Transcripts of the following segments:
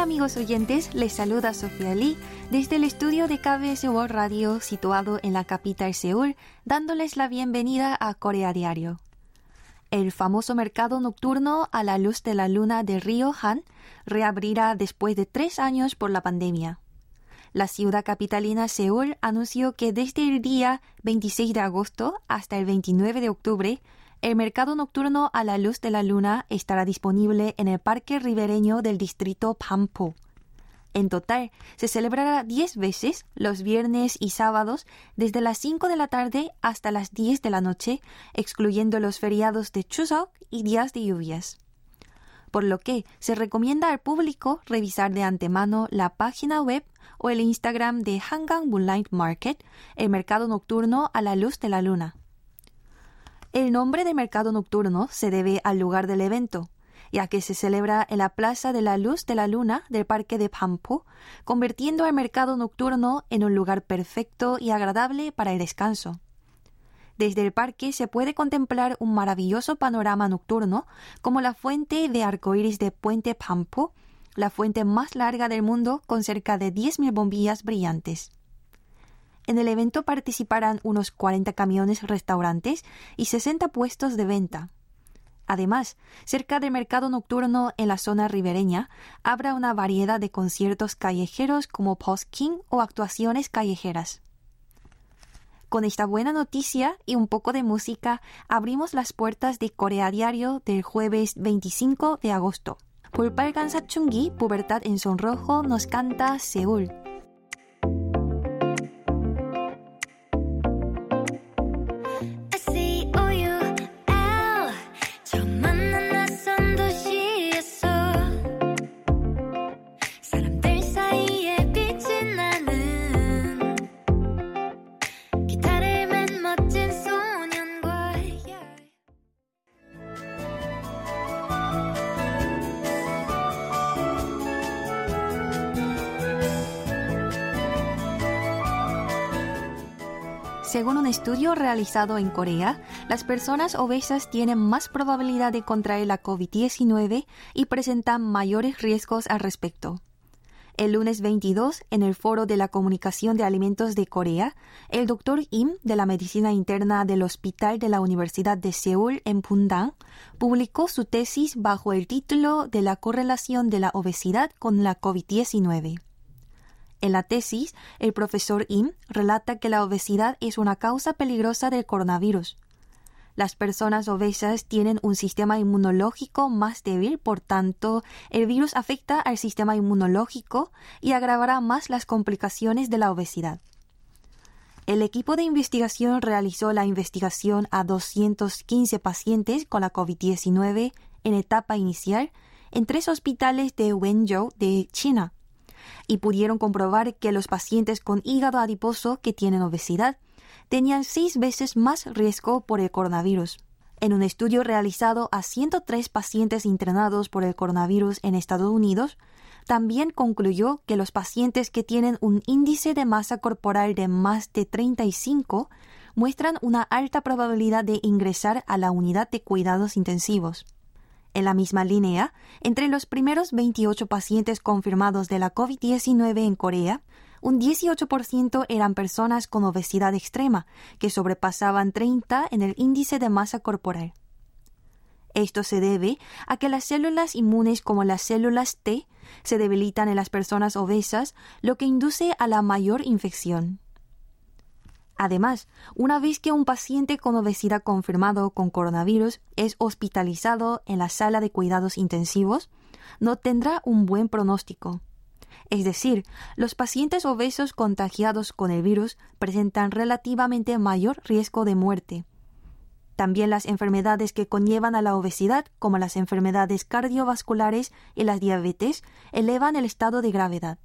amigos oyentes? Les saluda Sofía Lee desde el estudio de KBS World Radio situado en la capital Seúl, dándoles la bienvenida a Corea Diario. El famoso mercado nocturno a la luz de la luna de Río Han reabrirá después de tres años por la pandemia. La ciudad capitalina Seúl anunció que desde el día 26 de agosto hasta el 29 de octubre el mercado nocturno a la luz de la luna estará disponible en el parque ribereño del distrito Pampo. En total, se celebrará 10 veces los viernes y sábados desde las 5 de la tarde hasta las 10 de la noche, excluyendo los feriados de Chuseok y días de lluvias. Por lo que se recomienda al público revisar de antemano la página web o el Instagram de Hangang Moonlight Market, el mercado nocturno a la luz de la luna. El nombre de mercado nocturno se debe al lugar del evento, ya que se celebra en la Plaza de la Luz de la Luna del Parque de Pampo, convirtiendo al mercado nocturno en un lugar perfecto y agradable para el descanso. Desde el parque se puede contemplar un maravilloso panorama nocturno, como la fuente de arcoíris de Puente Pampo, la fuente más larga del mundo con cerca de 10.000 bombillas brillantes. En el evento participarán unos 40 camiones restaurantes y 60 puestos de venta. Además, cerca del mercado nocturno en la zona ribereña habrá una variedad de conciertos callejeros como post-king o actuaciones callejeras. Con esta buena noticia y un poco de música, abrimos las puertas de Corea Diario del jueves 25 de agosto. Pulpalgan Chungi, Pubertad en Sonrojo, nos canta Seúl. Según un estudio realizado en Corea, las personas obesas tienen más probabilidad de contraer la COVID-19 y presentan mayores riesgos al respecto. El lunes 22, en el Foro de la Comunicación de Alimentos de Corea, el doctor Im de la Medicina Interna del Hospital de la Universidad de Seúl en Pundang publicó su tesis bajo el título de la correlación de la obesidad con la COVID-19. En la tesis, el profesor Im relata que la obesidad es una causa peligrosa del coronavirus. Las personas obesas tienen un sistema inmunológico más débil, por tanto, el virus afecta al sistema inmunológico y agravará más las complicaciones de la obesidad. El equipo de investigación realizó la investigación a 215 pacientes con la COVID-19 en etapa inicial en tres hospitales de Wenzhou de China y pudieron comprobar que los pacientes con hígado adiposo que tienen obesidad tenían seis veces más riesgo por el coronavirus. En un estudio realizado a 103 pacientes internados por el coronavirus en Estados Unidos, también concluyó que los pacientes que tienen un índice de masa corporal de más de 35 muestran una alta probabilidad de ingresar a la unidad de cuidados intensivos. En la misma línea, entre los primeros 28 pacientes confirmados de la COVID-19 en Corea, un 18% eran personas con obesidad extrema, que sobrepasaban 30 en el índice de masa corporal. Esto se debe a que las células inmunes como las células T se debilitan en las personas obesas, lo que induce a la mayor infección. Además, una vez que un paciente con obesidad confirmado con coronavirus es hospitalizado en la sala de cuidados intensivos, no tendrá un buen pronóstico. Es decir, los pacientes obesos contagiados con el virus presentan relativamente mayor riesgo de muerte. También las enfermedades que conllevan a la obesidad, como las enfermedades cardiovasculares y las diabetes, elevan el estado de gravedad.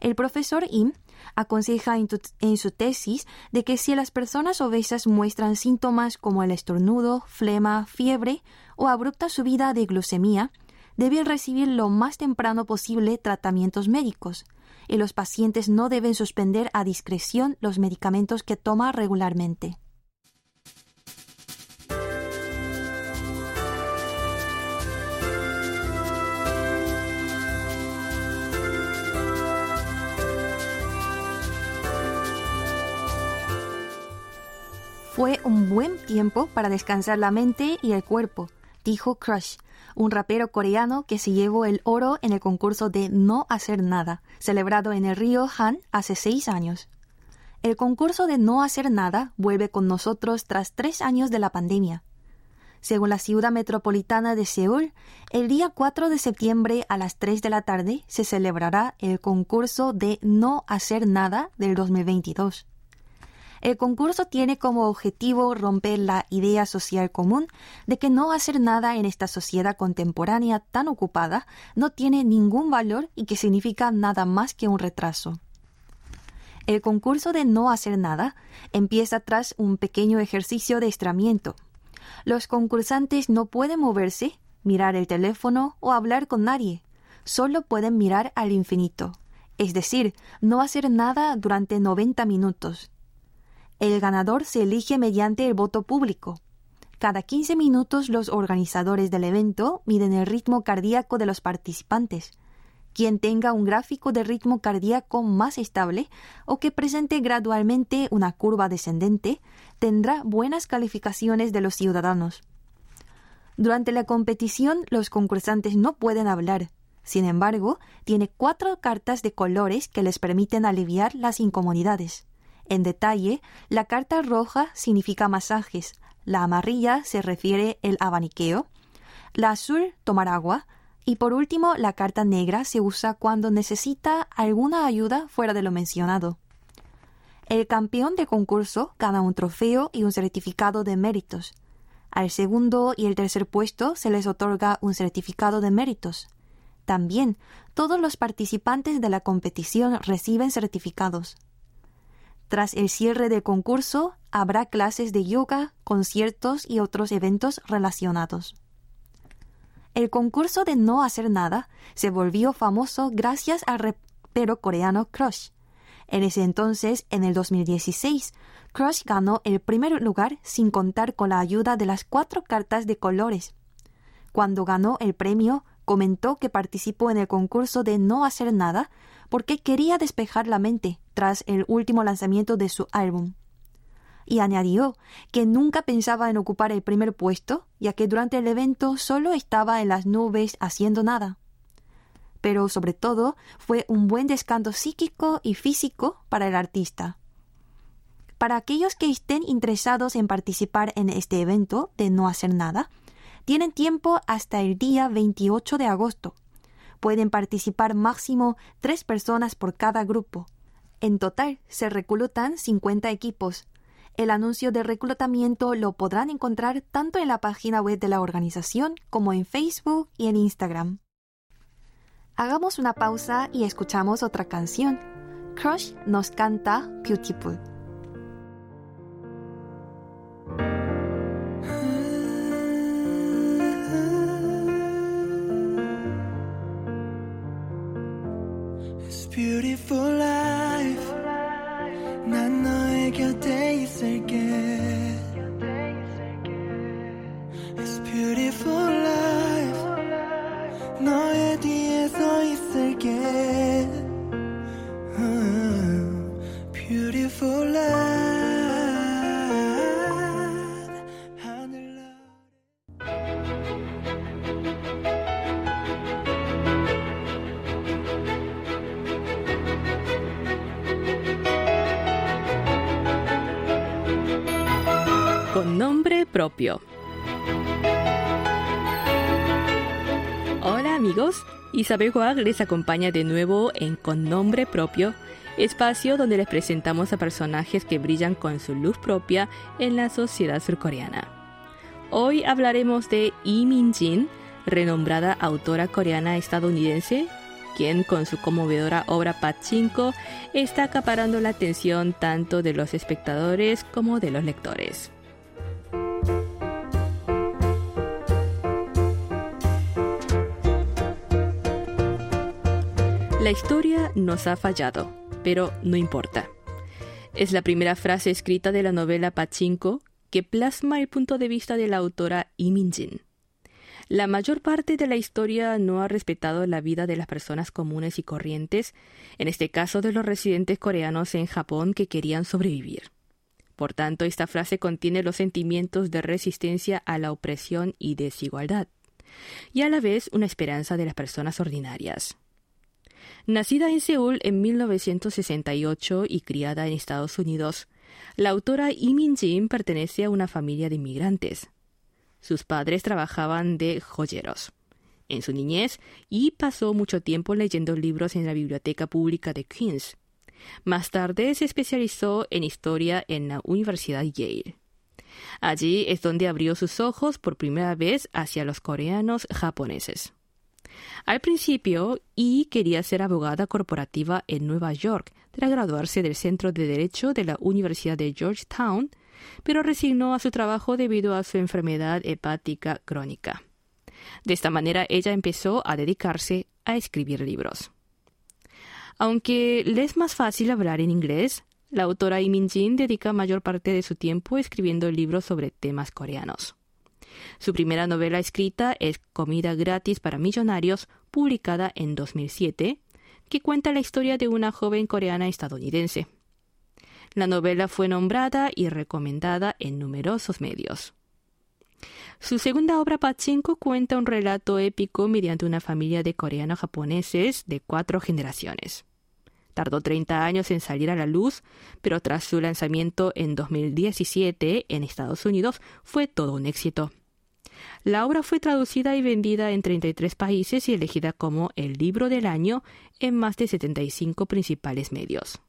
El profesor Im aconseja en, su tesis de que si las personas obesas muestran síntomas como el estornudo, flema, fiebre o abrupta subida de glucemia, deben recibir lo más temprano posible tratamientos médicos, y los pacientes no deben suspender a discreción los medicamentos que toma regularmente. Fue un buen tiempo para descansar la mente y el cuerpo, dijo Crush, un rapero coreano que se llevó el oro en el concurso de No hacer nada, celebrado en el río Han hace seis años. El concurso de No hacer nada vuelve con nosotros tras tres años de la pandemia. Según la ciudad metropolitana de Seúl, el día 4 de septiembre a las 3 de la tarde se celebrará el concurso de No hacer nada del 2022. El concurso tiene como objetivo romper la idea social común de que no hacer nada en esta sociedad contemporánea tan ocupada no tiene ningún valor y que significa nada más que un retraso. El concurso de no hacer nada empieza tras un pequeño ejercicio de estramiento. Los concursantes no pueden moverse, mirar el teléfono o hablar con nadie. Solo pueden mirar al infinito, es decir, no hacer nada durante 90 minutos. El ganador se elige mediante el voto público. Cada 15 minutos los organizadores del evento miden el ritmo cardíaco de los participantes. Quien tenga un gráfico de ritmo cardíaco más estable o que presente gradualmente una curva descendente tendrá buenas calificaciones de los ciudadanos. Durante la competición los concursantes no pueden hablar. Sin embargo, tiene cuatro cartas de colores que les permiten aliviar las incomodidades. En detalle, la carta roja significa masajes, la amarilla se refiere el abaniqueo, la azul tomar agua, y por último la carta negra se usa cuando necesita alguna ayuda fuera de lo mencionado. El campeón de concurso gana un trofeo y un certificado de méritos. Al segundo y el tercer puesto se les otorga un certificado de méritos. También todos los participantes de la competición reciben certificados. Tras el cierre del concurso, habrá clases de yoga, conciertos y otros eventos relacionados. El concurso de no hacer nada se volvió famoso gracias al rapero coreano Crush. En ese entonces, en el 2016, Crush ganó el primer lugar sin contar con la ayuda de las cuatro cartas de colores. Cuando ganó el premio, comentó que participó en el concurso de no hacer nada porque quería despejar la mente tras el último lanzamiento de su álbum. Y añadió que nunca pensaba en ocupar el primer puesto, ya que durante el evento solo estaba en las nubes haciendo nada. Pero sobre todo fue un buen descanso psíquico y físico para el artista. Para aquellos que estén interesados en participar en este evento de no hacer nada, tienen tiempo hasta el día 28 de agosto. Pueden participar máximo tres personas por cada grupo. En total se reclutan 50 equipos. El anuncio de reclutamiento lo podrán encontrar tanto en la página web de la organización como en Facebook y en Instagram. Hagamos una pausa y escuchamos otra canción. Crush nos canta Beautiful. Con nombre propio. Hola amigos, Isabel Huag les acompaña de nuevo en Con nombre propio, espacio donde les presentamos a personajes que brillan con su luz propia en la sociedad surcoreana. Hoy hablaremos de Lee Min-jin, renombrada autora coreana estadounidense, quien con su conmovedora obra Pachinko está acaparando la atención tanto de los espectadores como de los lectores. La historia nos ha fallado, pero no importa. Es la primera frase escrita de la novela Pachinko que plasma el punto de vista de la autora Lee Min-jin. La mayor parte de la historia no ha respetado la vida de las personas comunes y corrientes, en este caso de los residentes coreanos en Japón que querían sobrevivir. Por tanto, esta frase contiene los sentimientos de resistencia a la opresión y desigualdad, y a la vez una esperanza de las personas ordinarias. Nacida en Seúl en 1968 y criada en Estados Unidos, la autora Lee Min-jin pertenece a una familia de inmigrantes. Sus padres trabajaban de joyeros en su niñez y pasó mucho tiempo leyendo libros en la biblioteca pública de Queens. Más tarde se especializó en historia en la Universidad Yale. Allí es donde abrió sus ojos por primera vez hacia los coreanos japoneses. Al principio, Yi quería ser abogada corporativa en Nueva York tras graduarse del Centro de Derecho de la Universidad de Georgetown, pero resignó a su trabajo debido a su enfermedad hepática crónica. De esta manera ella empezó a dedicarse a escribir libros. Aunque le es más fácil hablar en inglés, la autora Min Jin dedica mayor parte de su tiempo escribiendo libros sobre temas coreanos. Su primera novela escrita es Comida gratis para millonarios, publicada en 2007, que cuenta la historia de una joven coreana estadounidense. La novela fue nombrada y recomendada en numerosos medios. Su segunda obra, Pachinko, cuenta un relato épico mediante una familia de coreanos japoneses de cuatro generaciones. Tardó 30 años en salir a la luz, pero tras su lanzamiento en 2017 en Estados Unidos fue todo un éxito. La obra fue traducida y vendida en 33 países y elegida como el libro del año en más de 75 principales medios.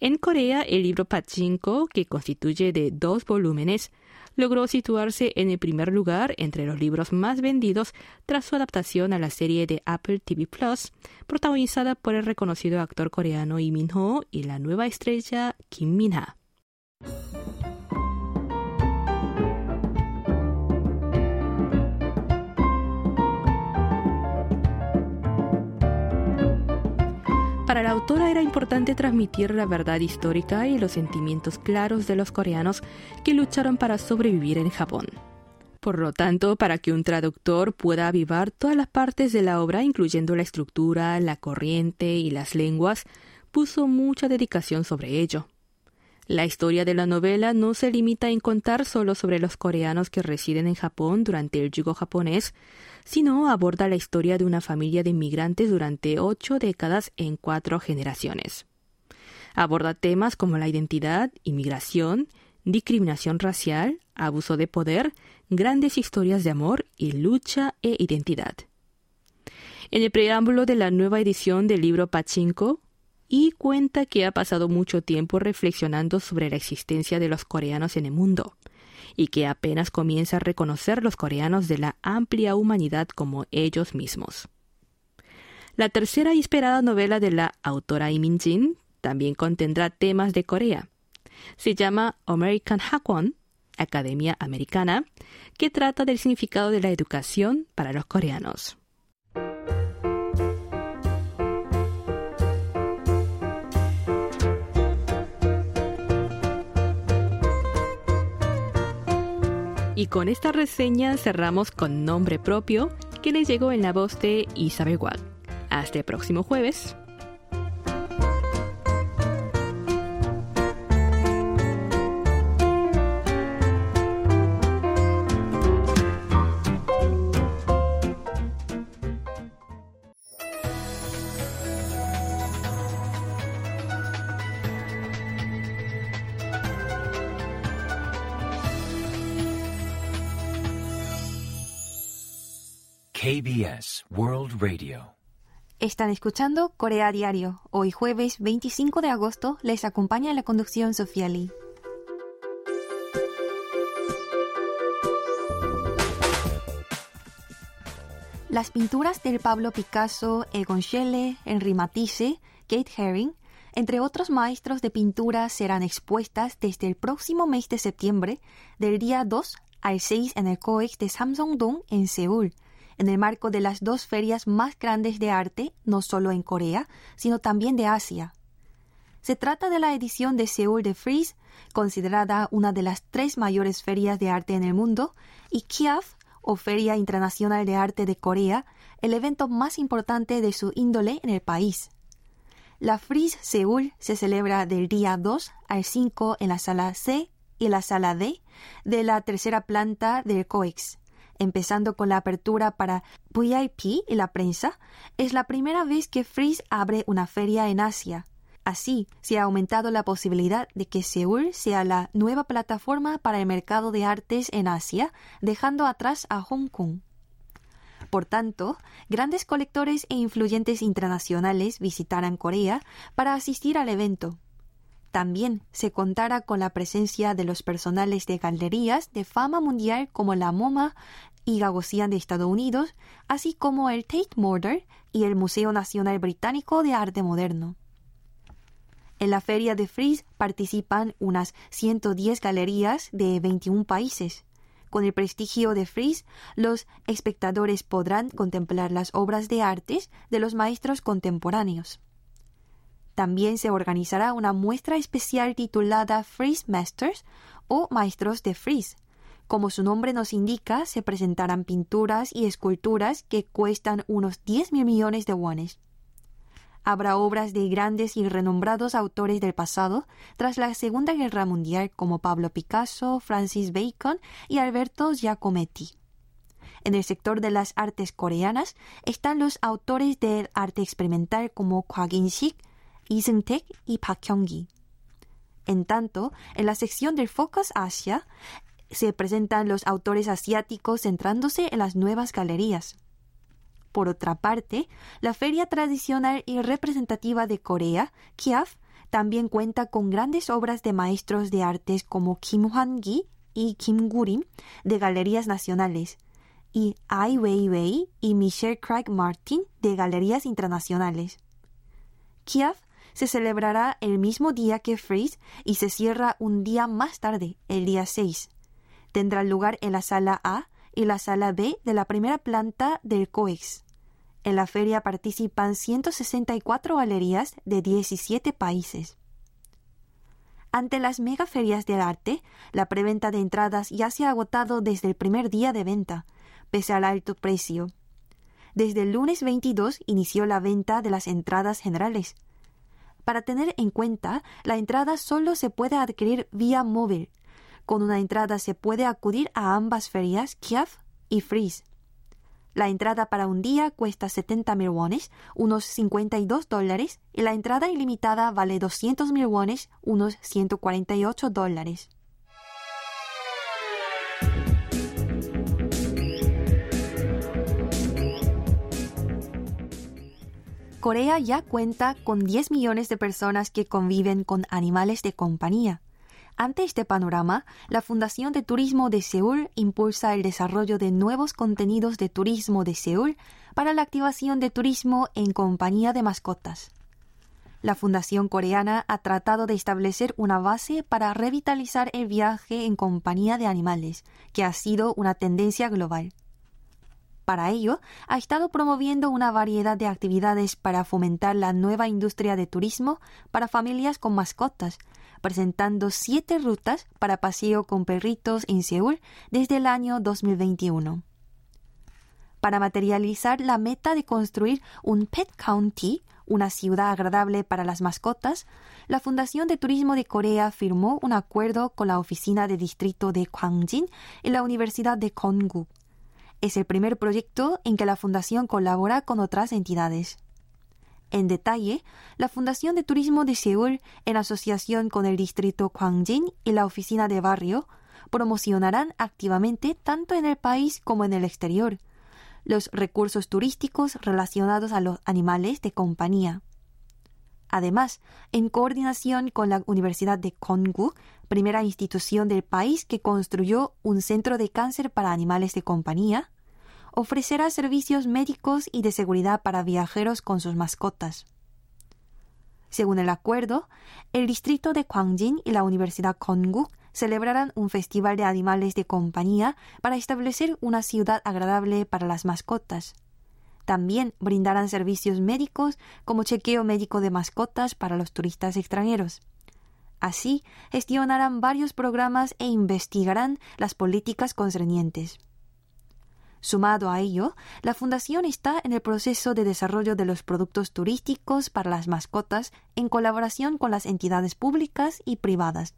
En Corea, el libro Pachinko, que constituye de dos volúmenes, logró situarse en el primer lugar entre los libros más vendidos tras su adaptación a la serie de Apple TV Plus, protagonizada por el reconocido actor coreano Lee Min-ho y la nueva estrella Kim Min-ha. Para la autora era importante transmitir la verdad histórica y los sentimientos claros de los coreanos que lucharon para sobrevivir en Japón. Por lo tanto, para que un traductor pueda avivar todas las partes de la obra, incluyendo la estructura, la corriente y las lenguas, puso mucha dedicación sobre ello. La historia de la novela no se limita en contar solo sobre los coreanos que residen en Japón durante el yugo japonés, sino aborda la historia de una familia de inmigrantes durante ocho décadas en cuatro generaciones. Aborda temas como la identidad, inmigración, discriminación racial, abuso de poder, grandes historias de amor y lucha e identidad. En el preámbulo de la nueva edición del libro Pachinko, y cuenta que ha pasado mucho tiempo reflexionando sobre la existencia de los coreanos en el mundo y que apenas comienza a reconocer los coreanos de la amplia humanidad como ellos mismos. La tercera y esperada novela de la autora Lee Min-jin también contendrá temas de Corea. Se llama American Hagwon, Academia Americana, que trata del significado de la educación para los coreanos. Y con esta reseña cerramos con nombre propio que les llegó en la voz de Isabel Wag. Hasta el próximo jueves. Están escuchando Corea Diario. Hoy jueves 25 de agosto les acompaña la conducción Sofía Lee. Las pinturas del Pablo Picasso, Egon Schiele, Henri Matisse, Kate Haring, entre otros maestros de pintura, serán expuestas desde el próximo mes de septiembre, del día 2 al 6 en el COEX de Samsung-dong en Seúl en el marco de las dos ferias más grandes de arte, no solo en Corea, sino también de Asia. Se trata de la edición de Seoul de Freeze, considerada una de las tres mayores ferias de arte en el mundo, y KIAF, o Feria Internacional de Arte de Corea, el evento más importante de su índole en el país. La Freeze Seúl se celebra del día 2 al 5 en la sala C y la sala D de la tercera planta del COEX. Empezando con la apertura para VIP y la prensa, es la primera vez que Freeze abre una feria en Asia. Así, se ha aumentado la posibilidad de que Seúl sea la nueva plataforma para el mercado de artes en Asia, dejando atrás a Hong Kong. Por tanto, grandes colectores e influyentes internacionales visitarán Corea para asistir al evento. También se contará con la presencia de los personales de galerías de fama mundial como la MoMA y Gagosian de Estados Unidos, así como el Tate Modern y el Museo Nacional Británico de Arte Moderno. En la feria de Fries participan unas 110 galerías de 21 países. Con el prestigio de Fries, los espectadores podrán contemplar las obras de artes de los maestros contemporáneos. También se organizará una muestra especial titulada Freeze Masters o Maestros de Freeze. Como su nombre nos indica, se presentarán pinturas y esculturas que cuestan unos 10 mil millones de wones. Habrá obras de grandes y renombrados autores del pasado tras la Segunda Guerra Mundial como Pablo Picasso, Francis Bacon y Alberto Giacometti. En el sector de las artes coreanas están los autores del arte experimental como Kwak In-sik, Lee Seung-taek y Park. En tanto, en la sección del Focus Asia se presentan los autores asiáticos centrándose en las nuevas galerías. Por otra parte, la feria tradicional y representativa de Corea, KIAF, también cuenta con grandes obras de maestros de artes como Kim Hwan-gi y Kim Gurim de galerías nacionales, y Ai Weiwei y Michelle Craig Martin de galerías internacionales. KIAF se celebrará el mismo día que Freeze y se cierra un día más tarde, el día 6. Tendrá lugar en la sala A y la sala B de la primera planta del COEX. En la feria participan 164 galerías de 17 países. Ante las megaferias del arte, la preventa de entradas ya se ha agotado desde el primer día de venta, pese al alto precio. Desde el lunes 22 inició la venta de las entradas generales. Para tener en cuenta, la entrada solo se puede adquirir vía móvil, con una entrada se puede acudir a ambas ferias, Kiev y Freeze. La entrada para un día cuesta 70 mil wones, unos 52 dólares, y la entrada ilimitada vale 200 mil wones, unos 148 dólares. Corea ya cuenta con 10 millones de personas que conviven con animales de compañía. Ante este panorama, la Fundación de Turismo de Seúl impulsa el desarrollo de nuevos contenidos de turismo de Seúl para la activación de turismo en compañía de mascotas. La Fundación Coreana ha tratado de establecer una base para revitalizar el viaje en compañía de animales, que ha sido una tendencia global. Para ello, ha estado promoviendo una variedad de actividades para fomentar la nueva industria de turismo para familias con mascotas, presentando siete rutas para paseo con perritos en Seúl desde el año 2021. Para materializar la meta de construir un Pet County, una ciudad agradable para las mascotas, la Fundación de Turismo de Corea firmó un acuerdo con la Oficina de Distrito de Gwangjin y la Universidad de Konkuk. Es el primer proyecto en que la Fundación colabora con otras entidades. En detalle, la Fundación de Turismo de Seúl, en asociación con el Distrito Gwangjin y la Oficina de Barrio, promocionarán activamente tanto en el país como en el exterior los recursos turísticos relacionados a los animales de compañía. Además, en coordinación con la Universidad de Kongu, primera institución del país que construyó un centro de cáncer para animales de compañía, ofrecerá servicios médicos y de seguridad para viajeros con sus mascotas. Según el acuerdo, el distrito de Gwangjin y la Universidad Konkuk celebrarán un festival de animales de compañía para establecer una ciudad agradable para las mascotas. También brindarán servicios médicos como chequeo médico de mascotas para los turistas extranjeros. Así, gestionarán varios programas e investigarán las políticas concernientes. Sumado a ello, la Fundación está en el proceso de desarrollo de los productos turísticos para las mascotas en colaboración con las entidades públicas y privadas.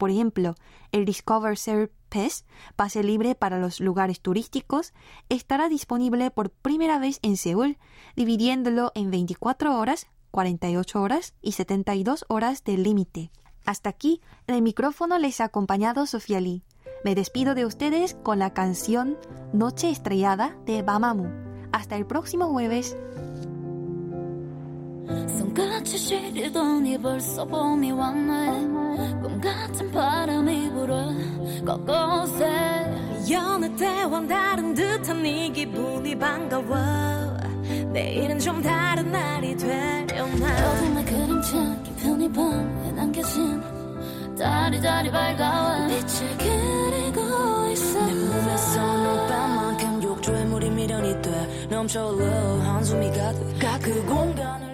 Por ejemplo, el Discover Ser Pes, pase libre para los lugares turísticos, estará disponible por primera vez en Seúl, dividiéndolo en 24 horas, 48 horas y 72 horas de límite. Hasta aquí, el micrófono les ha acompañado Sofía Lee. Me despido de ustedes con la canción Noche Estrellada de Bamamu. Hasta el próximo jueves. 손같이 시리더니 벌써 봄이 왔네. 꿈 같은 바람이 불어 곳곳에. 여느 때와 다른 듯한 네 기분이 반가워. 내일은 좀 다른 날이 되려나. 어둠의 그림자 깊은 이 밤에 남겨진 달이 달이 밝아와. 빛을 그리고 있어. 내 몸에서 눈밤만큼 욕조에 물이 미련이 돼 넘쳐 올라. 한숨이 가득 그 공간을